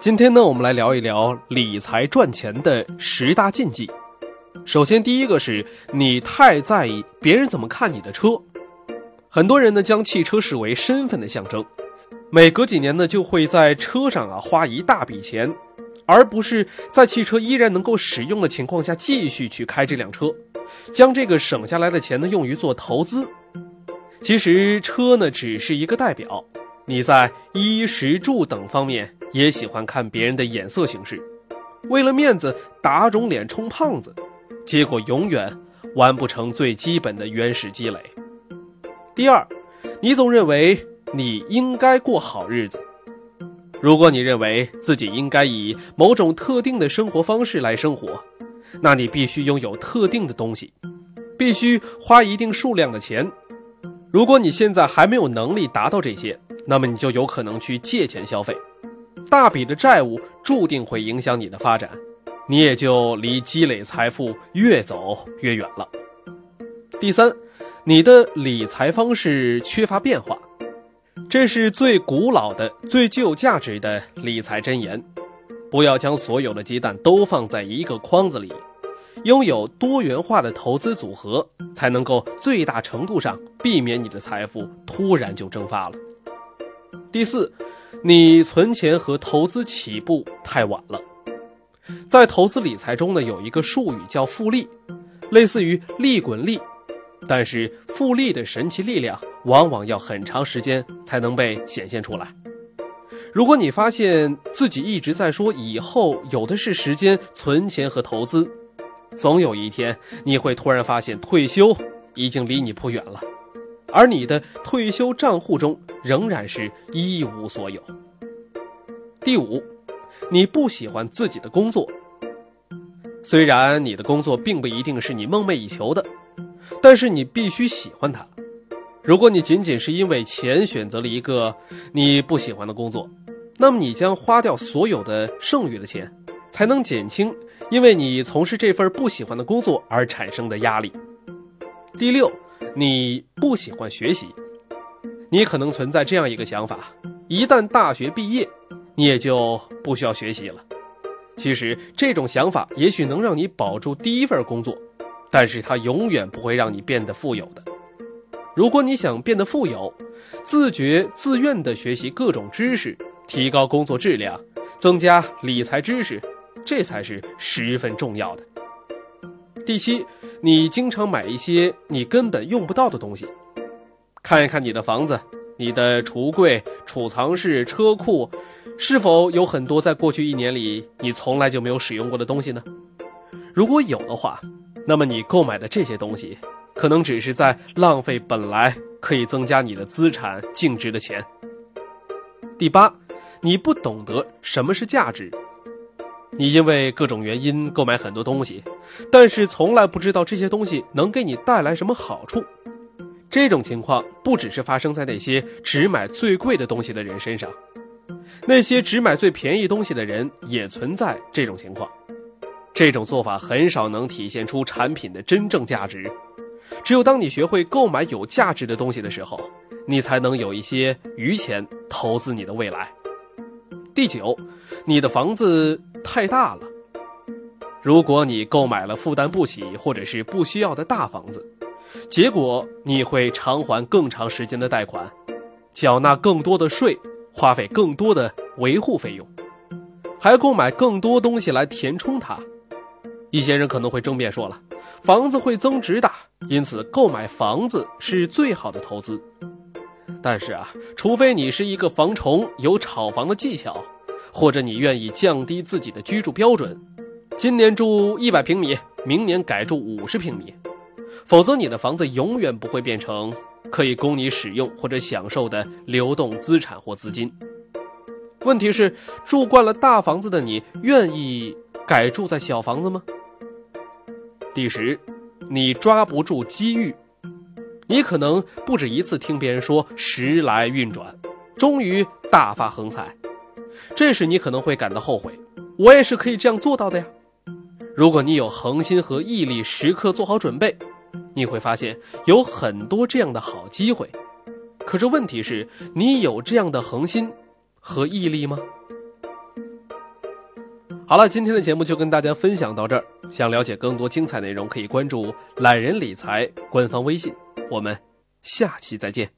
今天呢，我们来聊一聊理财赚钱的十大禁忌。首先，第一个是你太在意别人怎么看你的车。很多人呢，将汽车视为身份的象征，每隔几年呢，就会在车上啊花一大笔钱，而不是在汽车依然能够使用的情况下继续去开这辆车，将这个省下来的钱呢用于做投资。其实车呢只是一个代表，你在衣食住等方面。也喜欢看别人的眼色行事，为了面子打肿脸充胖子，结果永远完不成最基本的原始积累。第二，你总认为你应该过好日子。如果你认为自己应该以某种特定的生活方式来生活，那你必须拥有特定的东西，必须花一定数量的钱。如果你现在还没有能力达到这些，那么你就有可能去借钱消费。大笔的债务注定会影响你的发展，你也就离积累财富越走越远了。第三，你的理财方式缺乏变化，这是最古老的、最具有价值的理财箴言。不要将所有的鸡蛋都放在一个筐子里，拥有多元化的投资组合，才能够最大程度上避免你的财富突然就蒸发了。第四。你存钱和投资起步太晚了，在投资理财中呢，有一个术语叫复利，类似于利滚利，但是复利的神奇力量往往要很长时间才能被显现出来。如果你发现自己一直在说以后有的是时间存钱和投资，总有一天你会突然发现退休已经离你不远了。而你的退休账户中仍然是一无所有。第五，你不喜欢自己的工作。虽然你的工作并不一定是你梦寐以求的，但是你必须喜欢它。如果你仅仅是因为钱选择了一个你不喜欢的工作，那么你将花掉所有的剩余的钱，才能减轻因为你从事这份不喜欢的工作而产生的压力。第六。你不喜欢学习，你可能存在这样一个想法：一旦大学毕业，你也就不需要学习了。其实这种想法也许能让你保住第一份工作，但是它永远不会让你变得富有的。如果你想变得富有，自觉自愿地学习各种知识，提高工作质量，增加理财知识，这才是十分重要的。第七。你经常买一些你根本用不到的东西，看一看你的房子、你的橱柜、储藏室、车库，是否有很多在过去一年里你从来就没有使用过的东西呢？如果有的话，那么你购买的这些东西，可能只是在浪费本来可以增加你的资产净值的钱。第八，你不懂得什么是价值。你因为各种原因购买很多东西，但是从来不知道这些东西能给你带来什么好处。这种情况不只是发生在那些只买最贵的东西的人身上，那些只买最便宜东西的人也存在这种情况。这种做法很少能体现出产品的真正价值。只有当你学会购买有价值的东西的时候，你才能有一些余钱投资你的未来。第九，你的房子。太大了。如果你购买了负担不起或者是不需要的大房子，结果你会偿还更长时间的贷款，缴纳更多的税，花费更多的维护费用，还购买更多东西来填充它。一些人可能会争辩说了，房子会增值的，因此购买房子是最好的投资。但是啊，除非你是一个房虫，有炒房的技巧。或者你愿意降低自己的居住标准，今年住一百平米，明年改住五十平米，否则你的房子永远不会变成可以供你使用或者享受的流动资产或资金。问题是，住惯了大房子的你，愿意改住在小房子吗？第十，你抓不住机遇。你可能不止一次听别人说“时来运转”，终于大发横财，这时你可能会感到后悔。我也是可以这样做到的呀。如果你有恒心和毅力，时刻做好准备，你会发现有很多这样的好机会。可是问题是，你有这样的恒心和毅力吗？好了，今天的节目就跟大家分享到这儿。想了解更多精彩内容，可以关注“懒人理财”官方微信。我们下期再见。